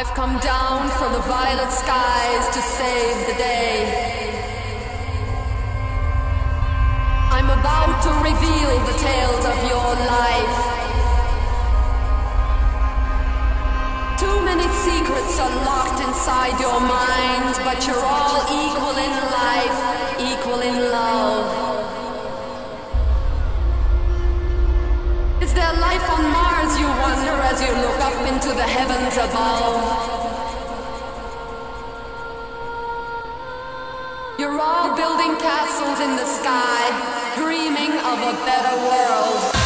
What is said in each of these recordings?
I've come down from the violet skies to save the day. I'm about to reveal the tales of your life. Too many secrets are locked inside your mind, but you're all equal in life, equal in love. Is there life on Mars, you wonder, as you look up into the heavens above? You're all building castles in the sky, dreaming of a better world.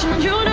Break my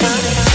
Bye.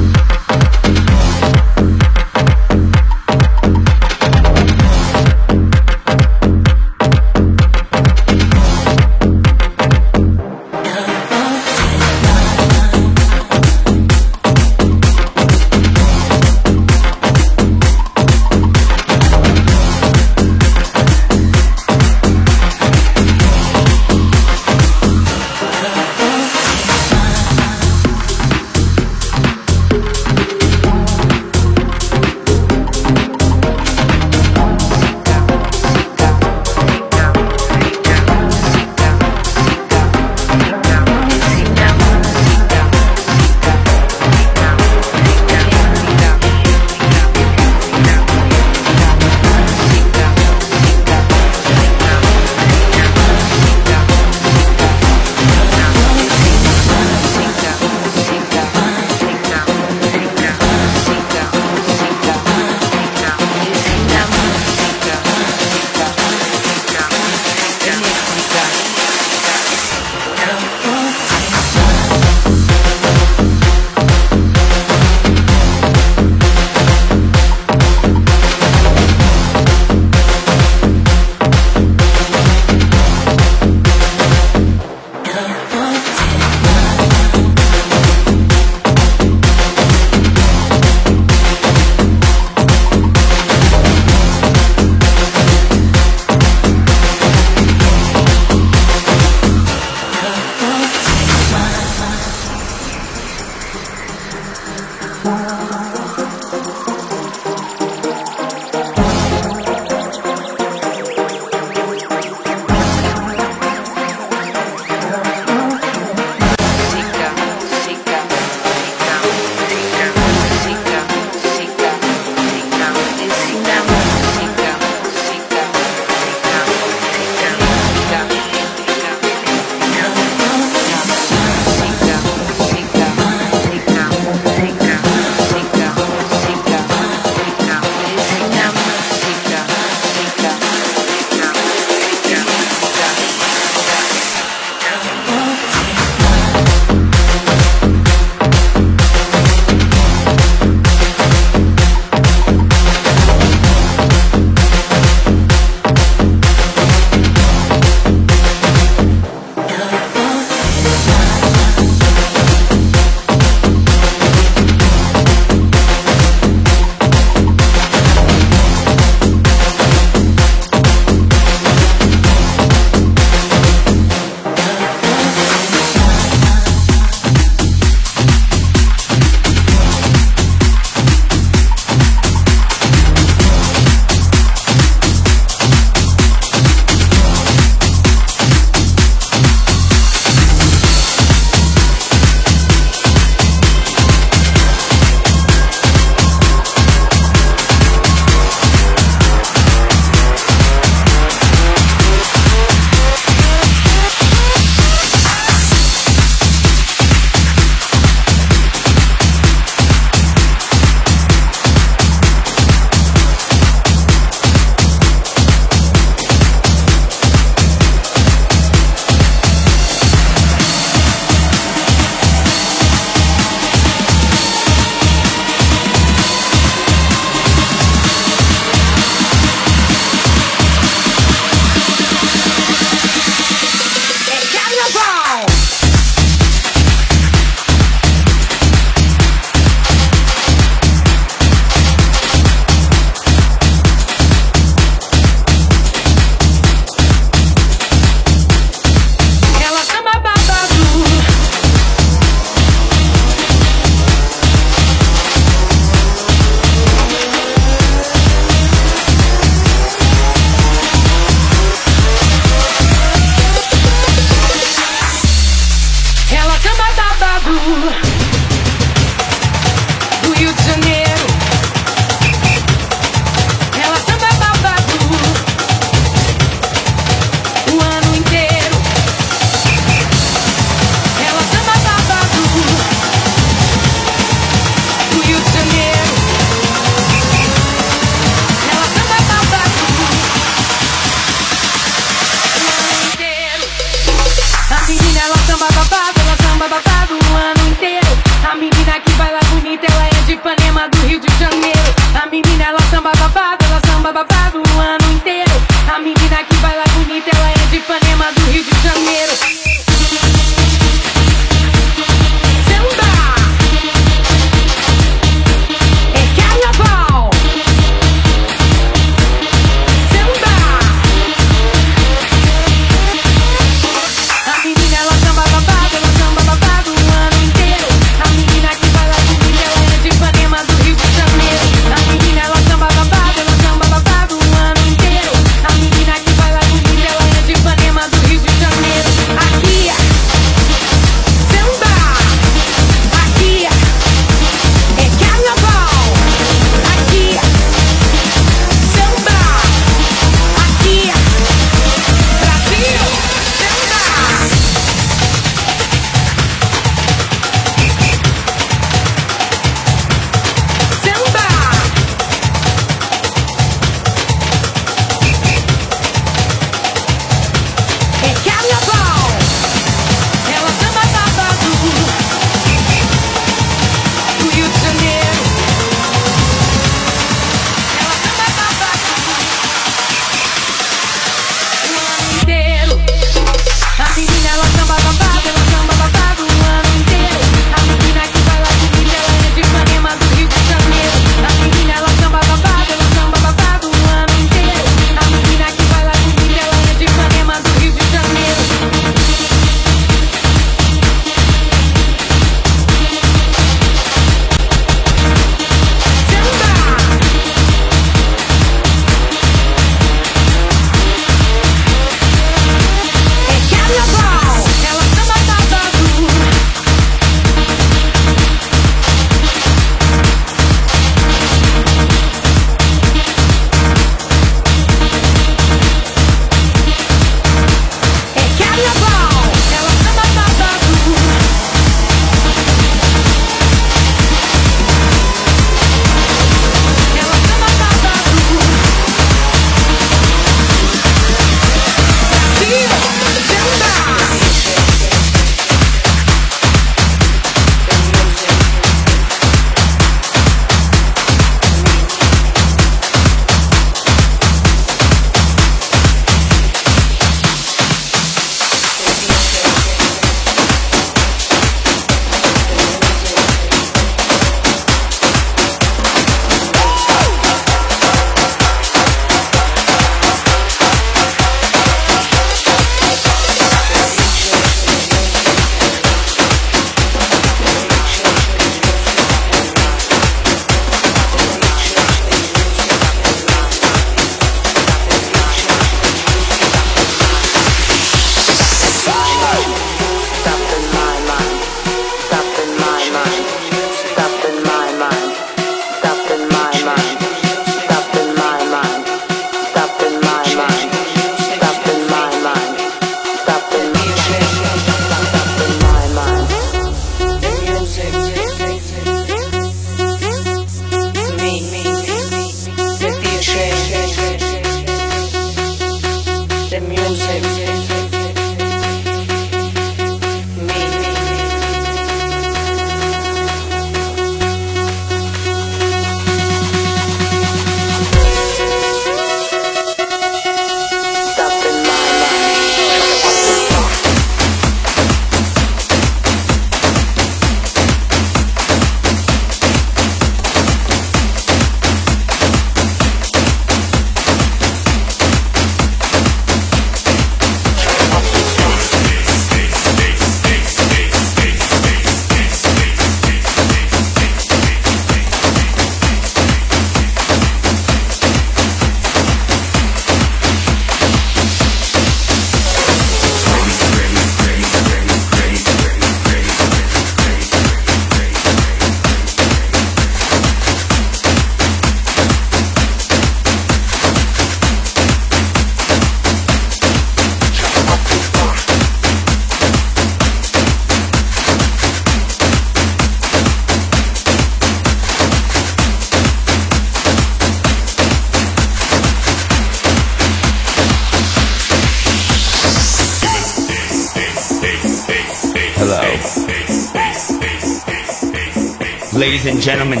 Gentlemen,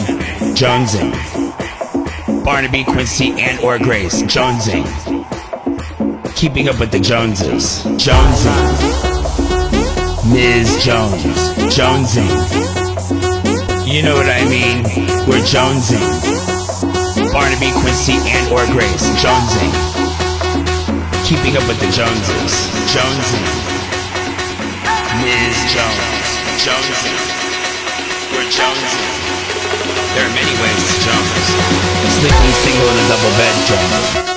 Jonesing. Barnaby, Quincy, and or Grace, Jonesing. Keeping up with the Joneses, Jonesing. Ms. Jones, Jonesing. You know what I mean? We're Jonesing. Barnaby, Quincy, and or Grace, Jonesing. Keeping up with the Joneses, Jonesing. Ms. Jones, Jonesing. We're Jonesing. There are many ways to jump. Sleeping single in a double bed, Jones.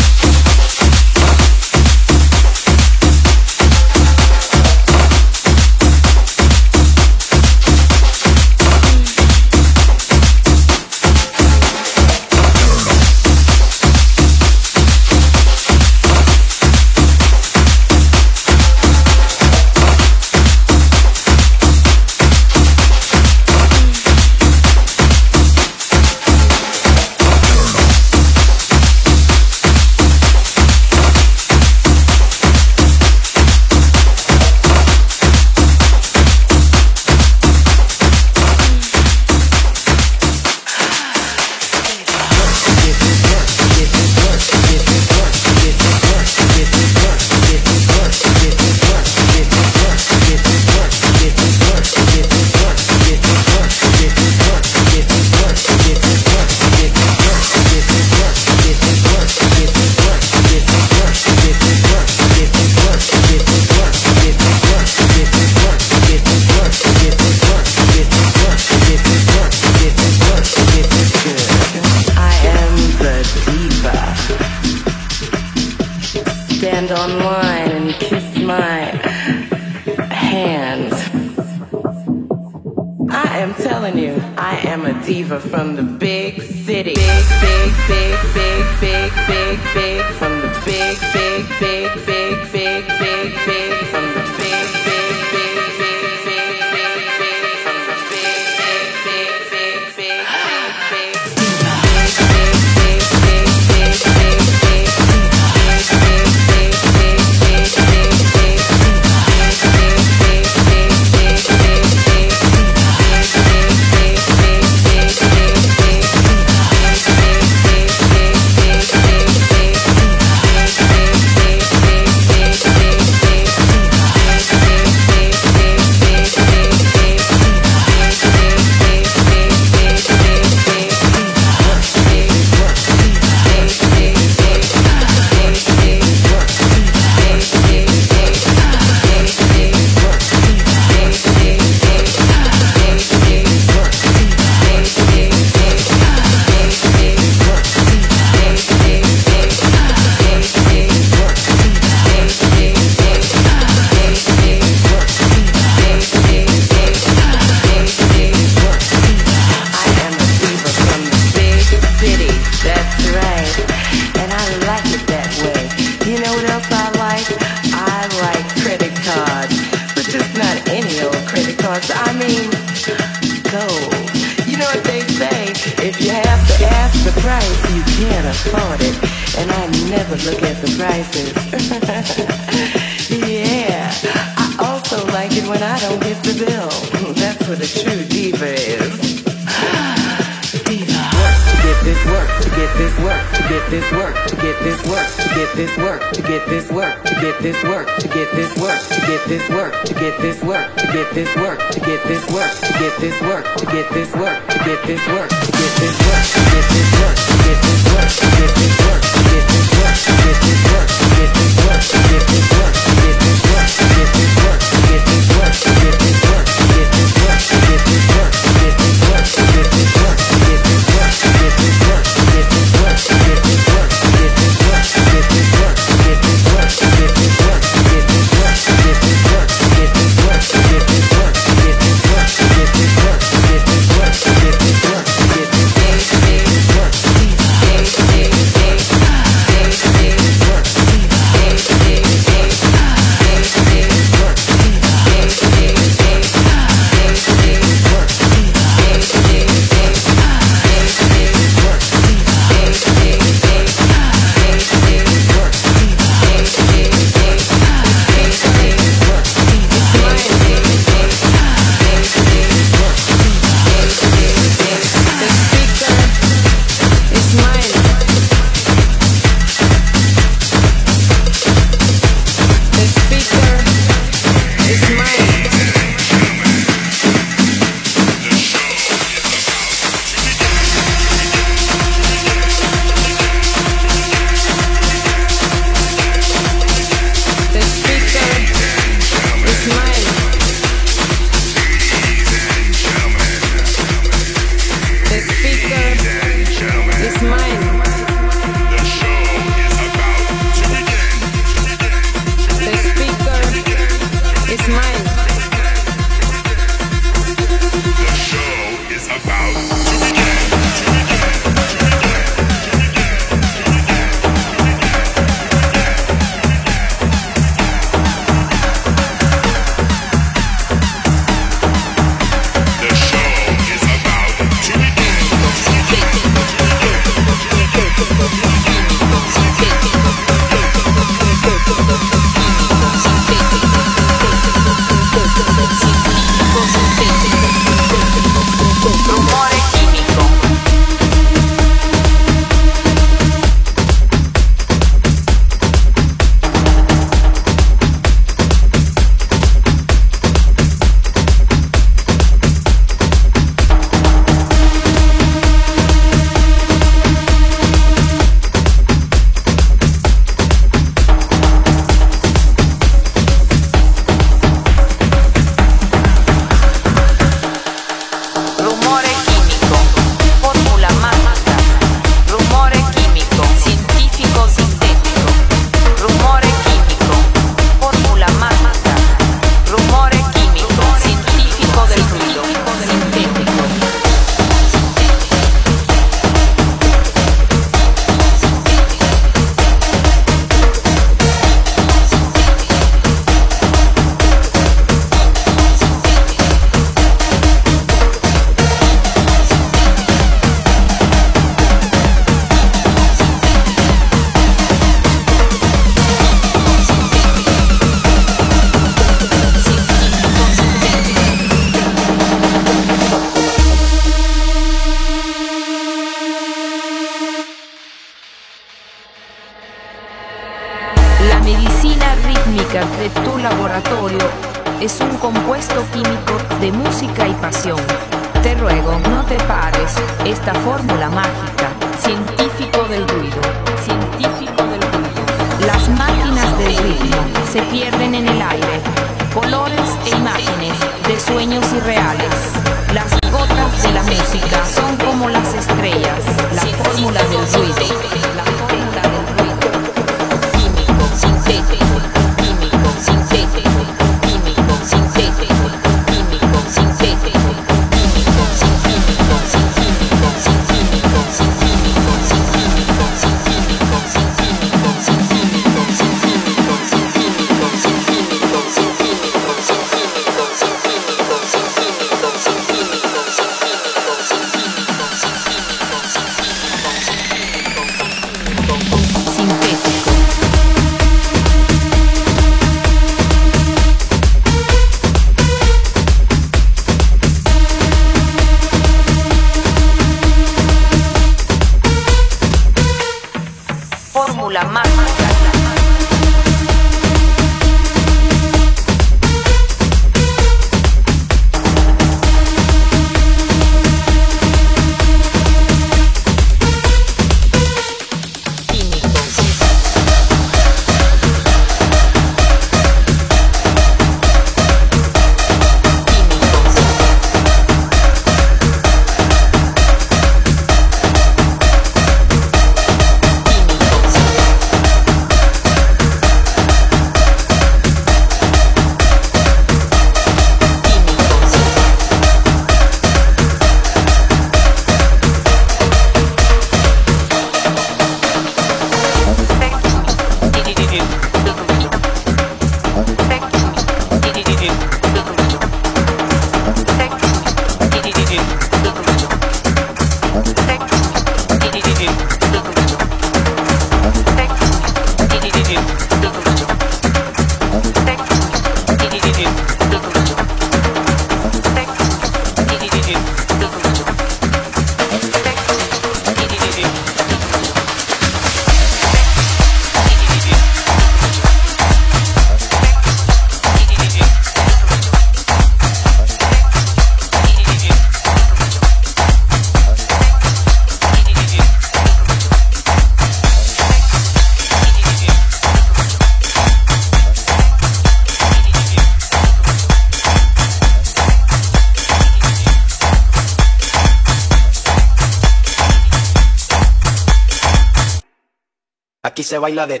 Baila de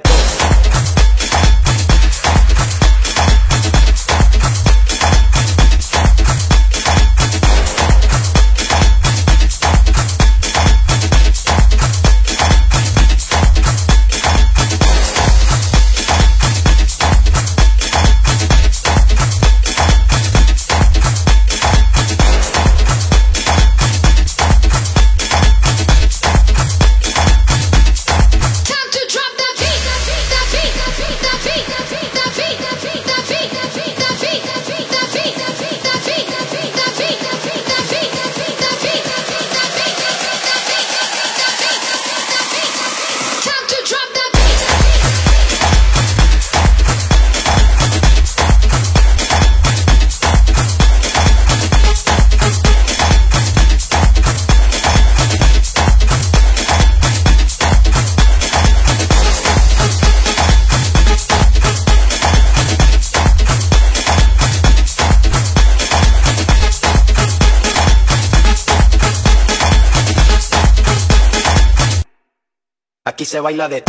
se baila de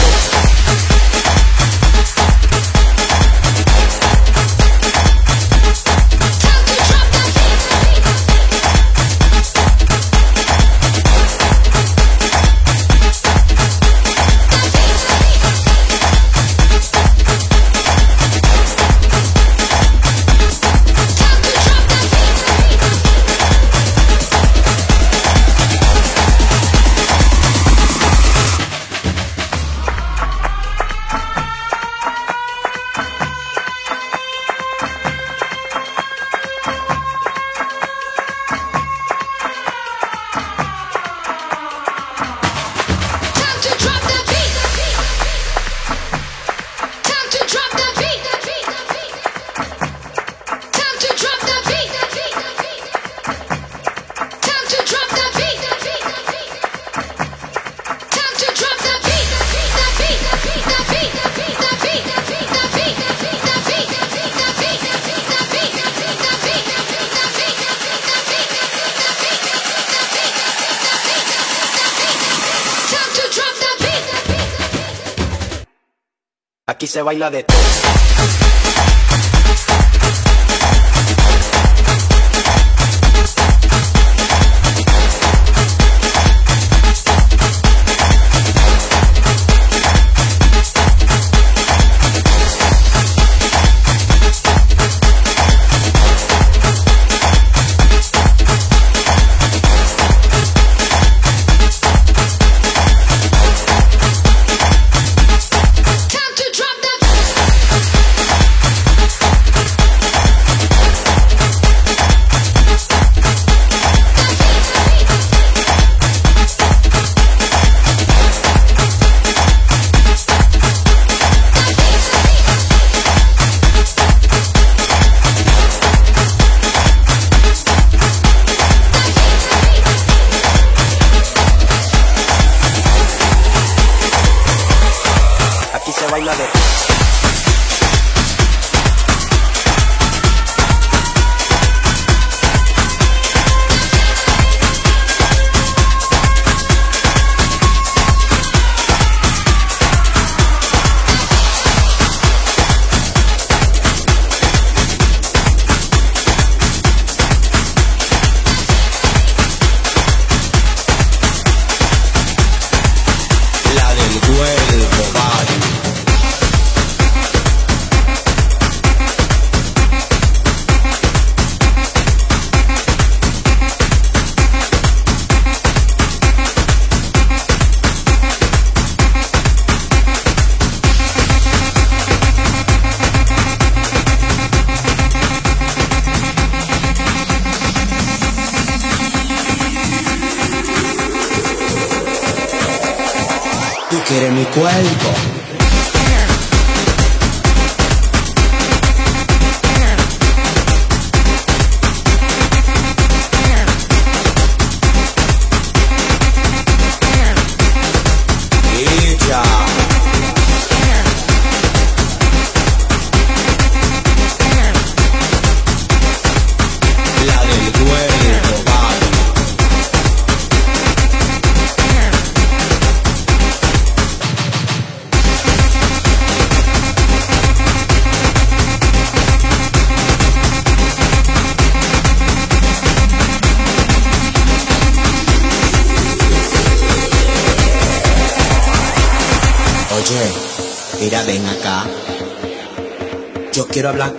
se baila de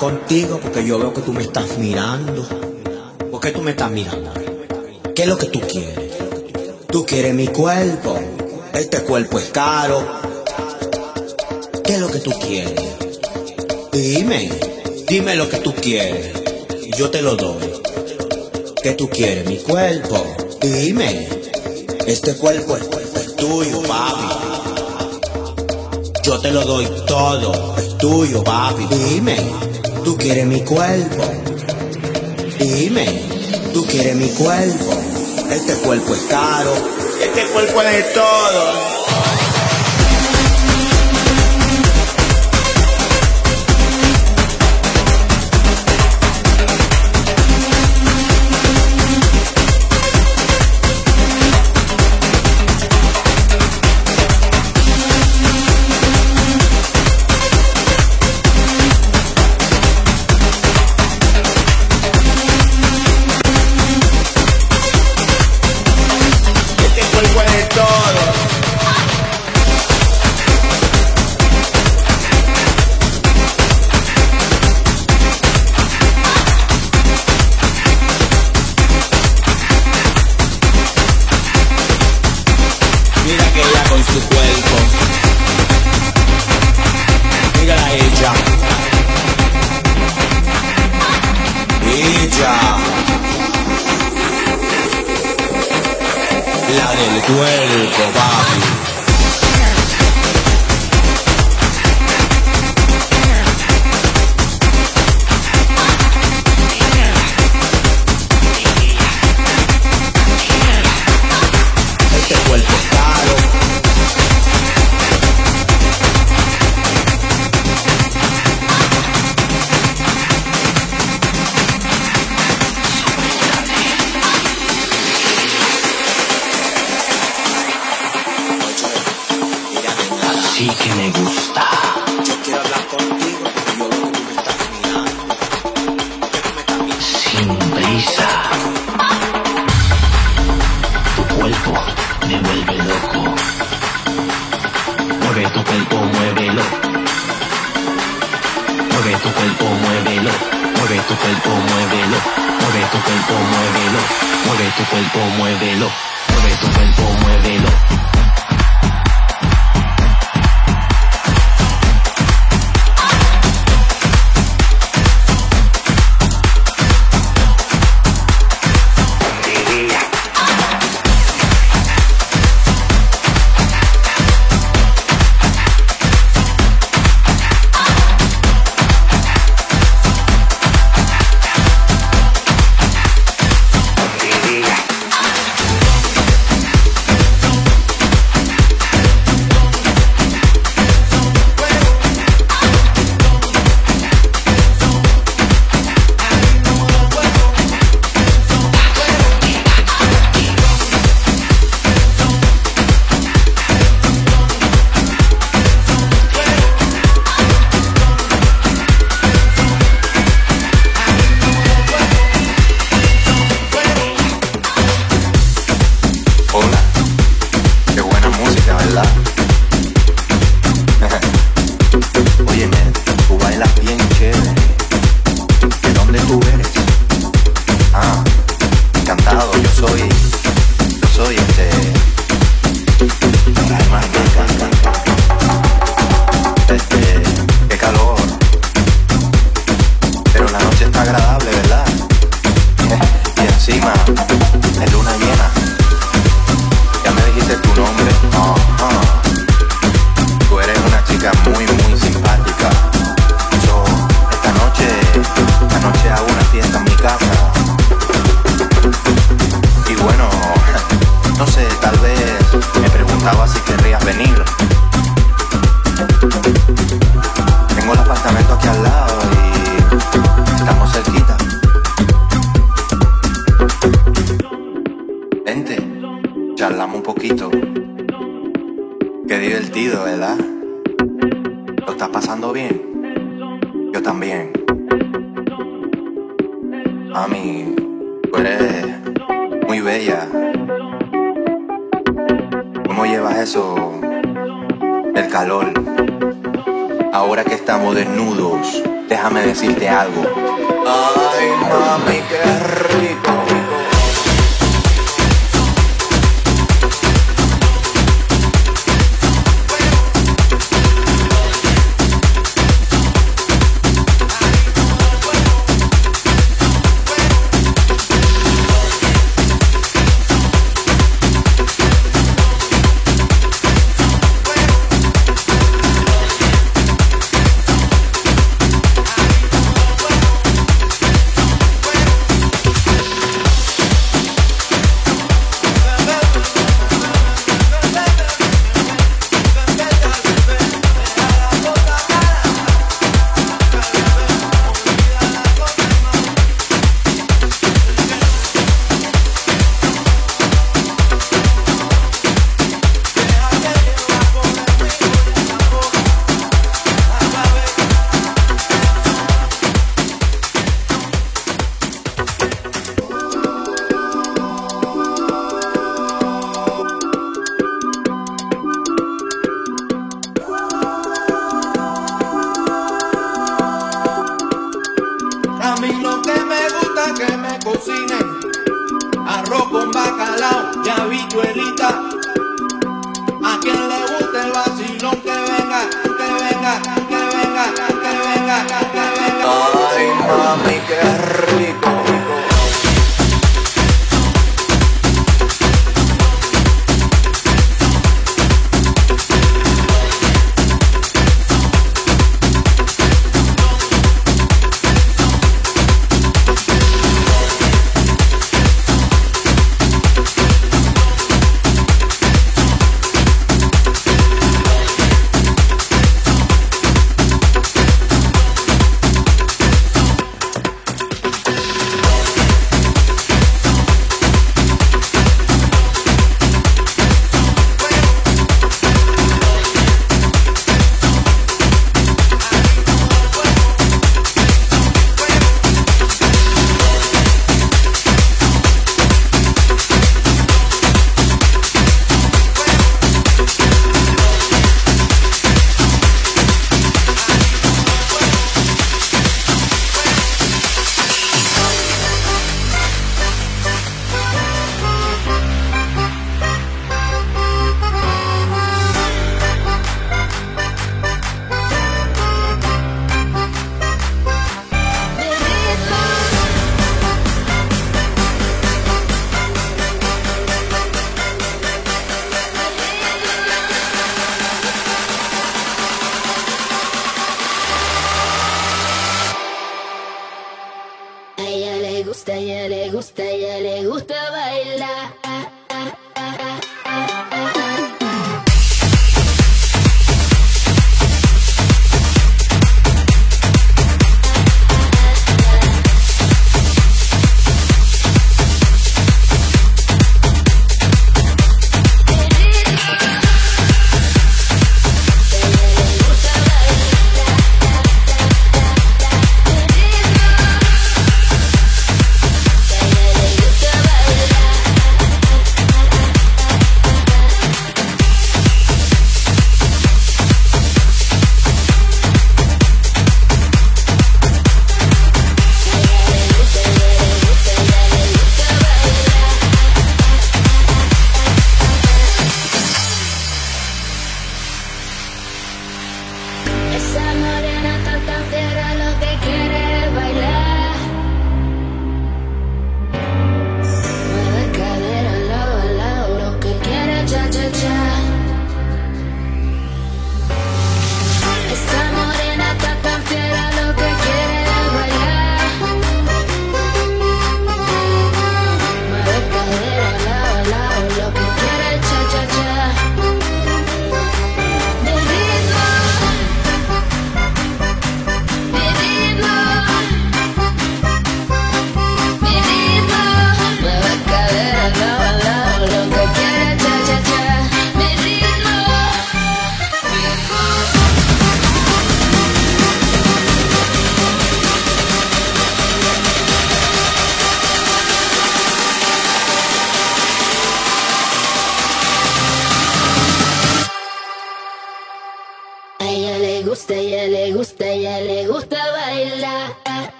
contigo porque yo veo que tú me estás mirando. ¿Por qué tú me estás mirando? ¿Qué es lo que tú quieres? Tú quieres mi cuerpo. Este cuerpo es caro. ¿Qué es lo que tú quieres? Dime, dime lo que tú quieres. Yo te lo doy. ¿Qué tú quieres? Mi cuerpo. Dime. Este cuerpo es, es tuyo, papi. Yo te lo doy todo, es tuyo, papi. Dime, quieres mi cuerpo. Dime, tú quieres mi cuerpo. Este cuerpo es caro, este cuerpo es de todo. bien chévere, que donde tú ves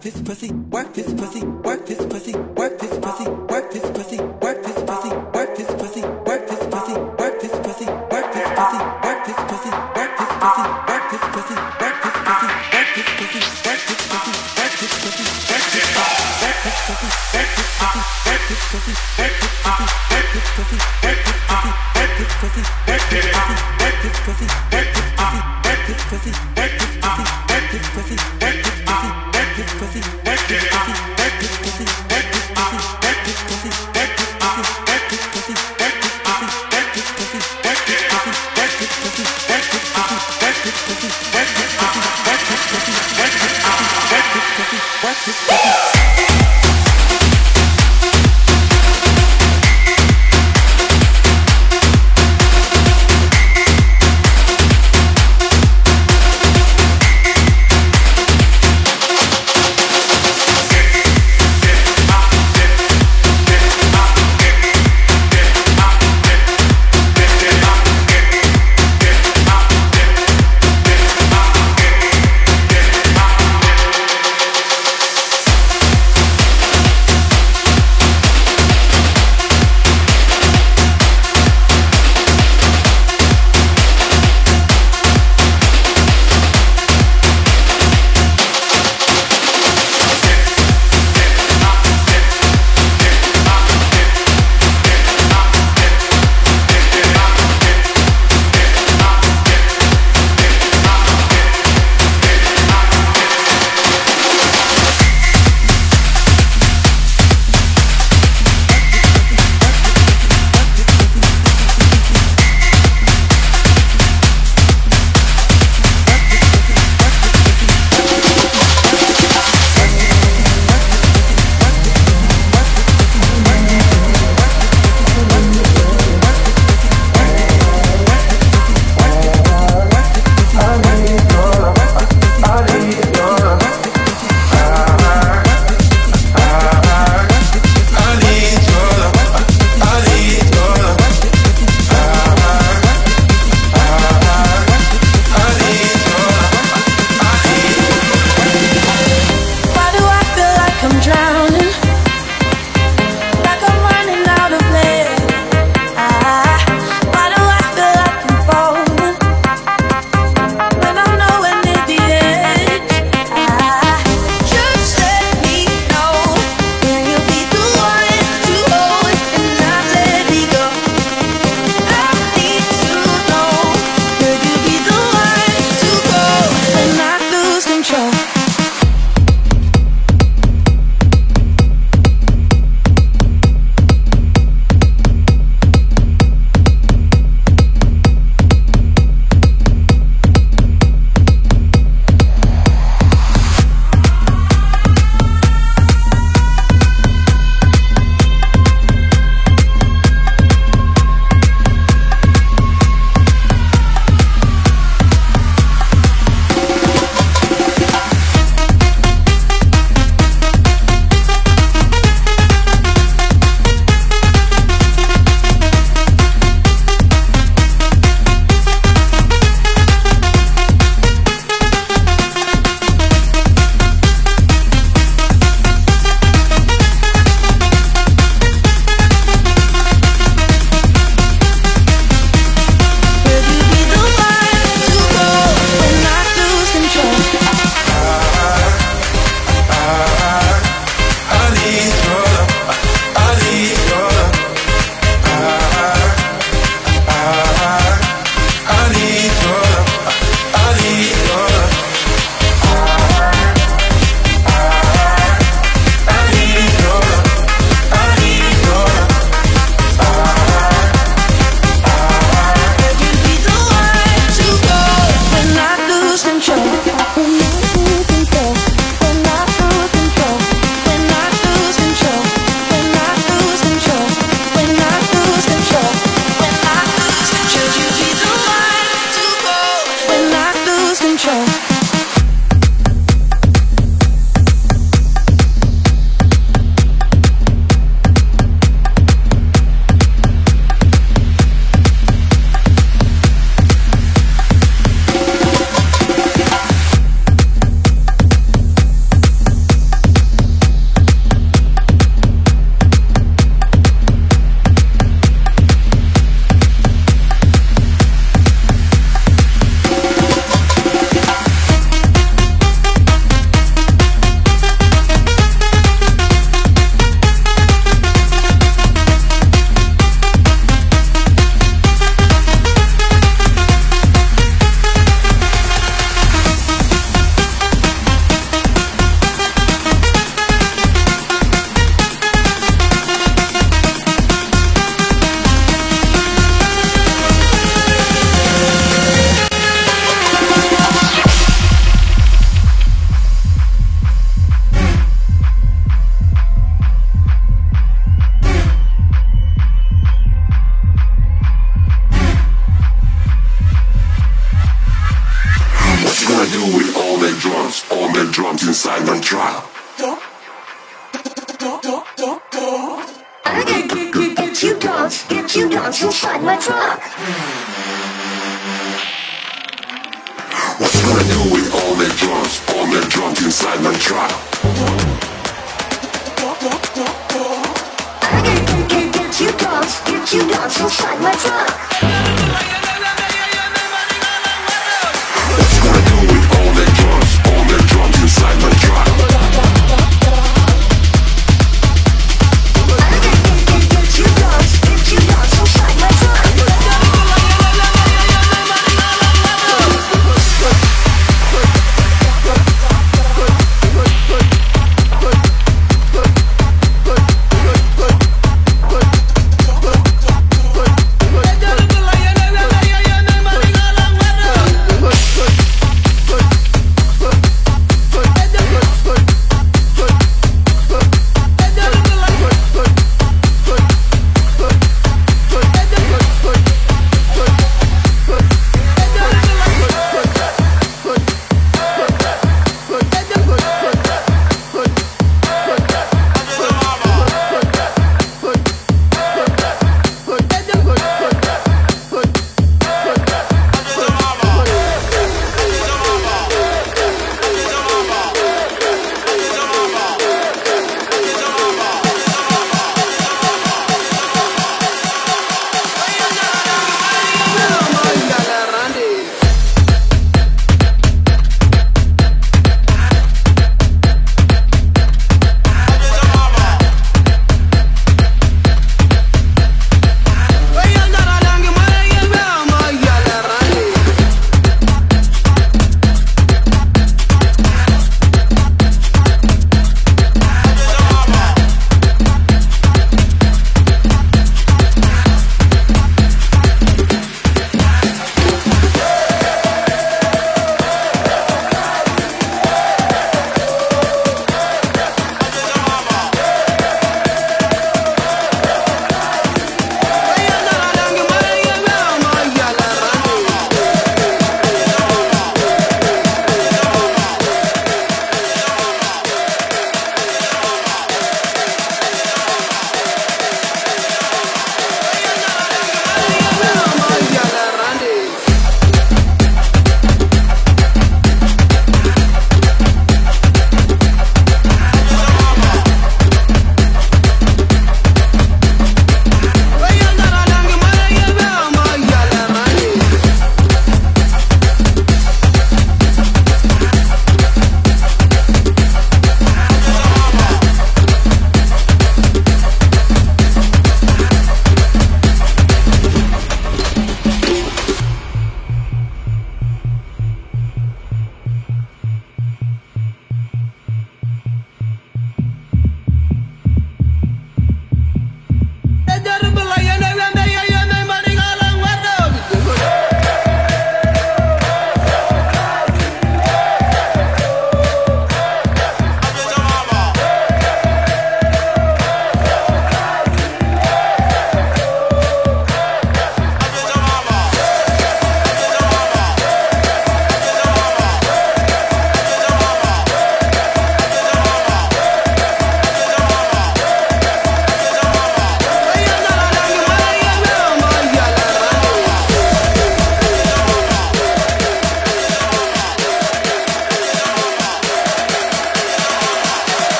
this pussy,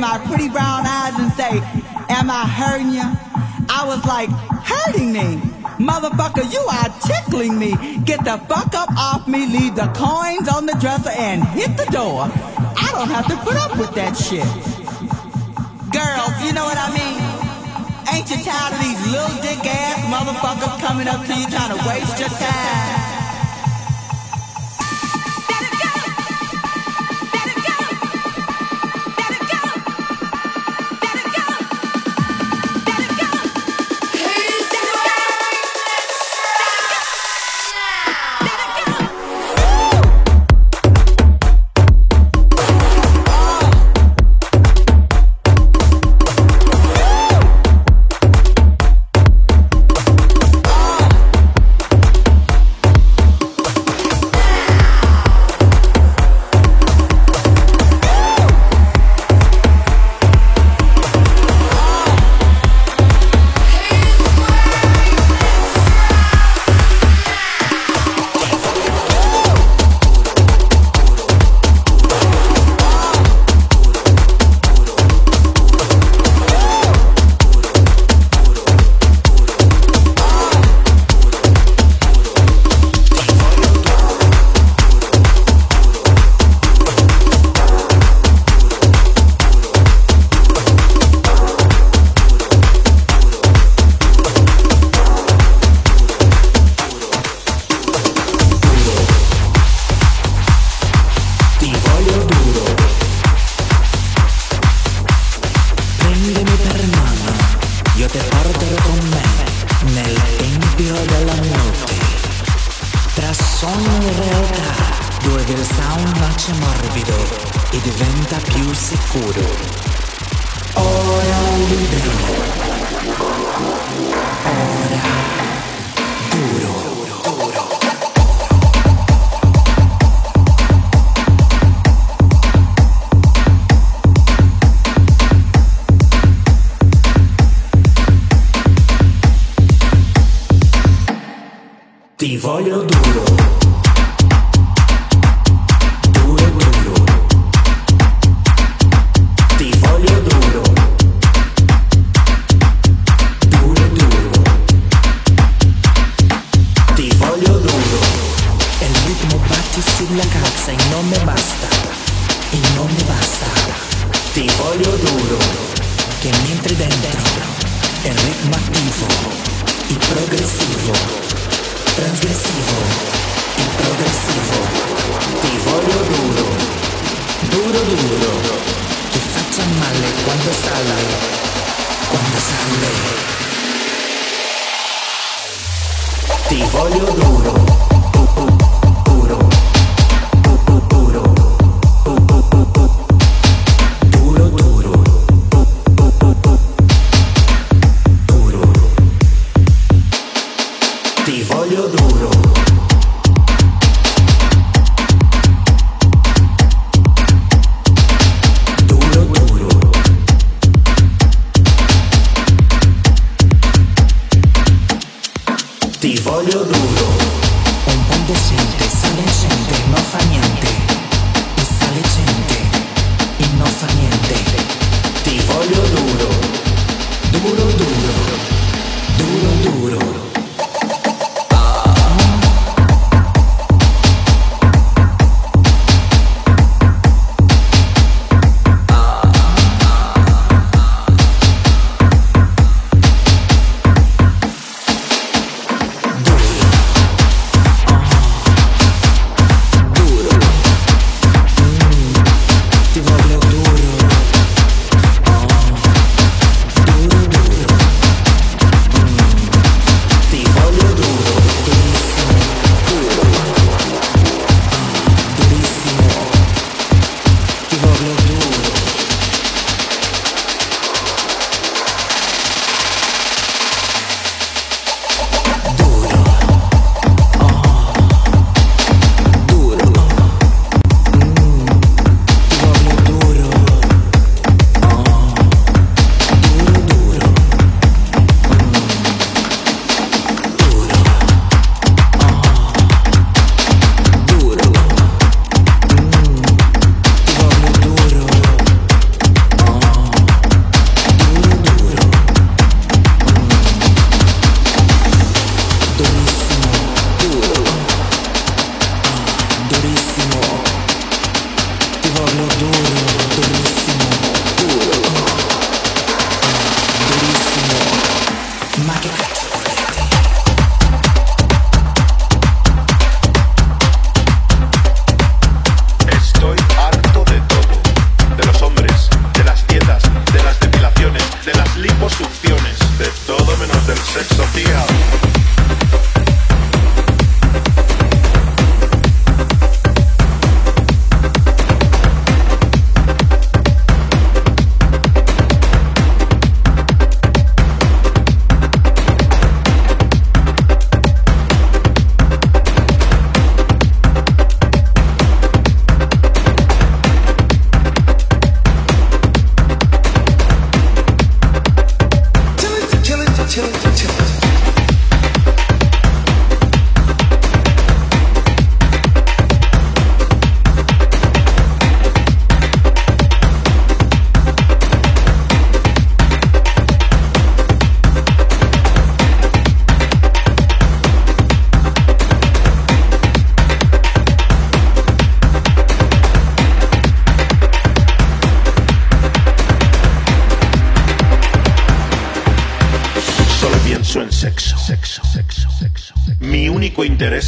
my pretty brown eyes and say, Am I hurting you? I was like, Hurting me? Motherfucker, you are tickling me. Get the fuck up off me, leave the coins on the dresser, and hit the door. I don't have to put up with that shit. Girls, you know what I mean? Ain't you tired of these little dick ass motherfuckers coming up to you trying to waste your time?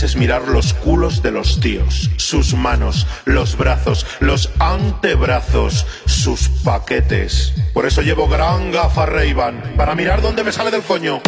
es mirar los culos de los tíos, sus manos, los brazos, los antebrazos, sus paquetes. Por eso llevo gran gafa Ray-Ban, para mirar dónde me sale del coño.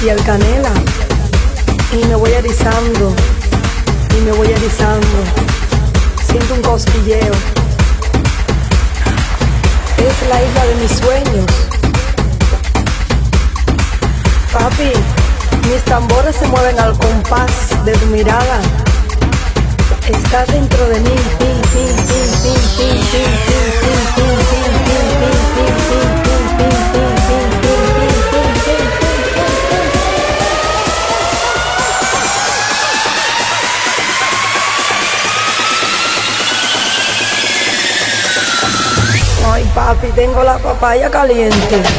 Piel canela caliente.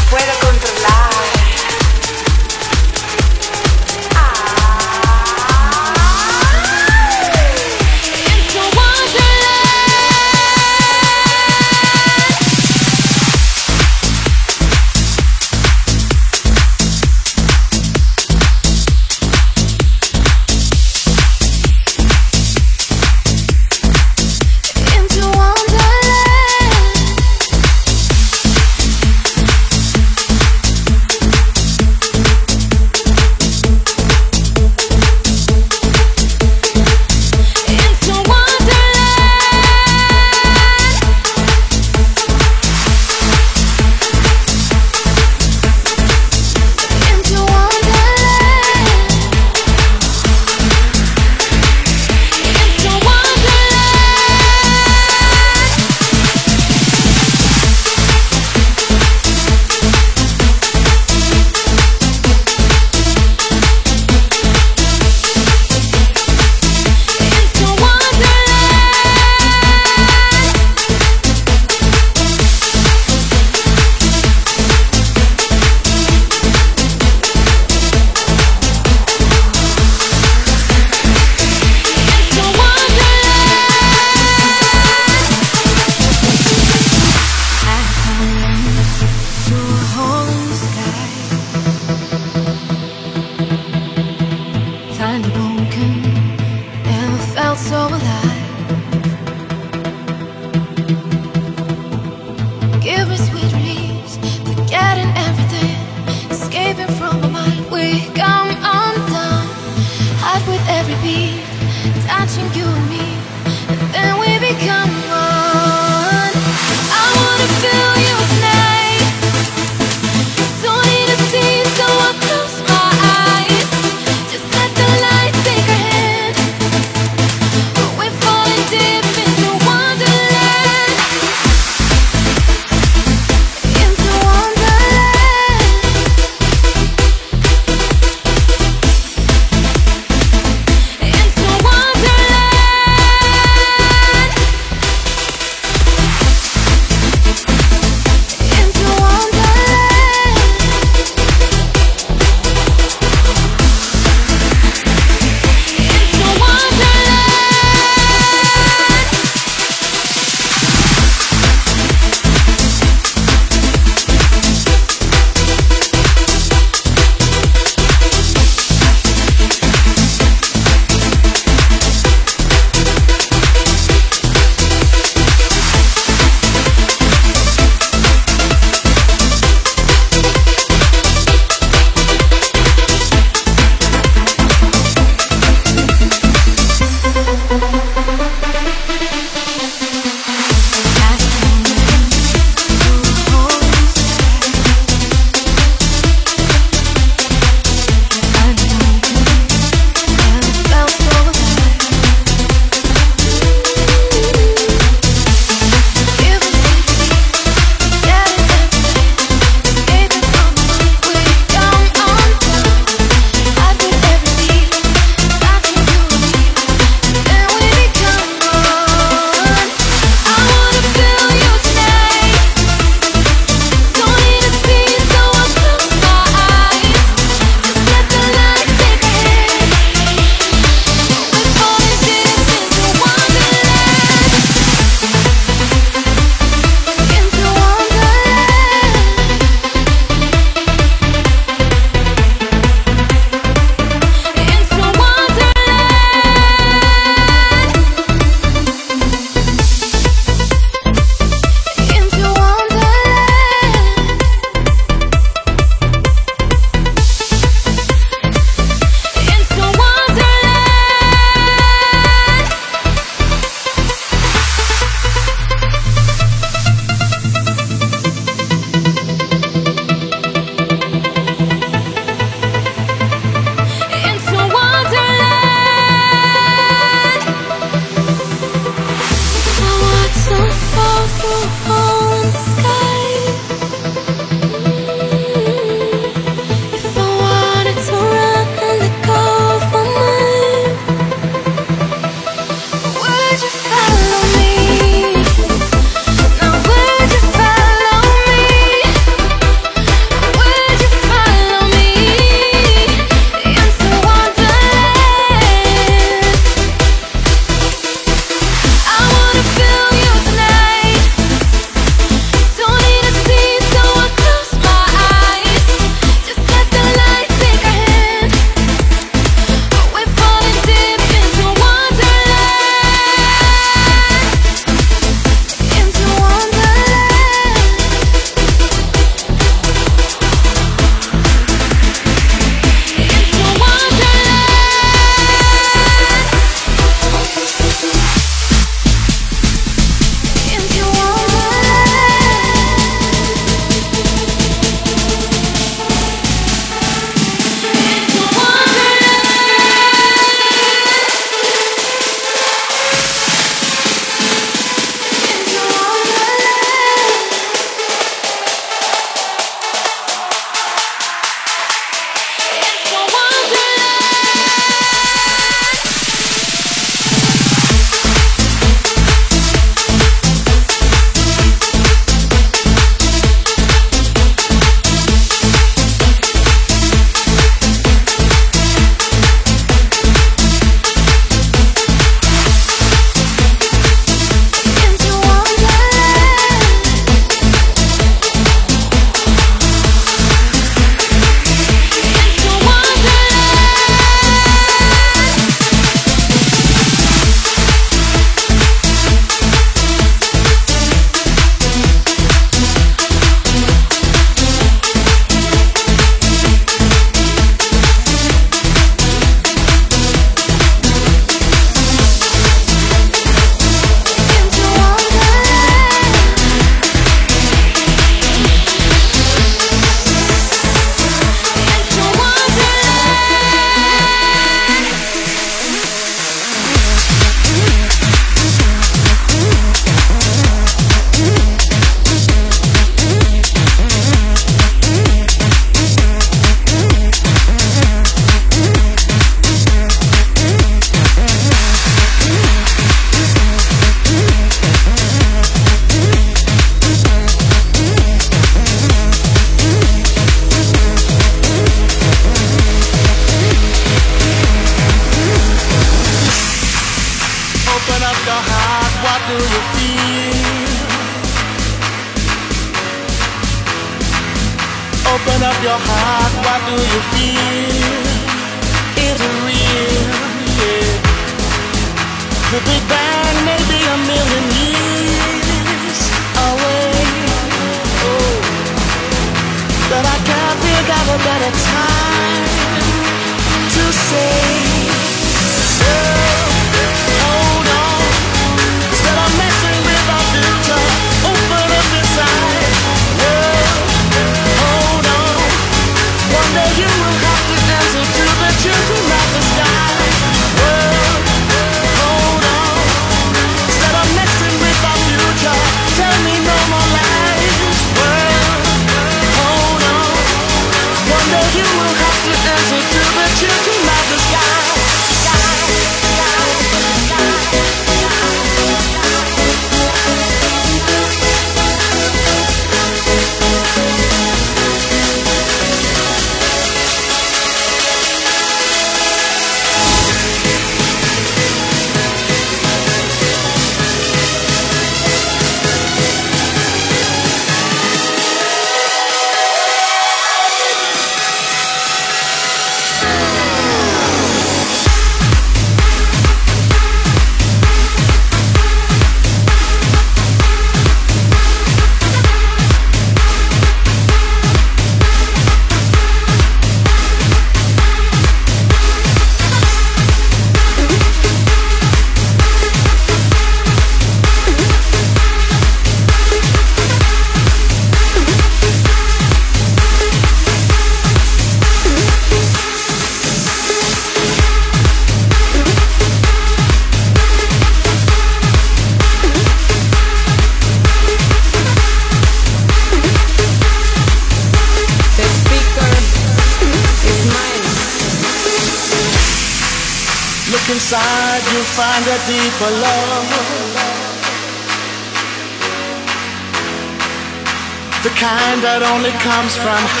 Comes from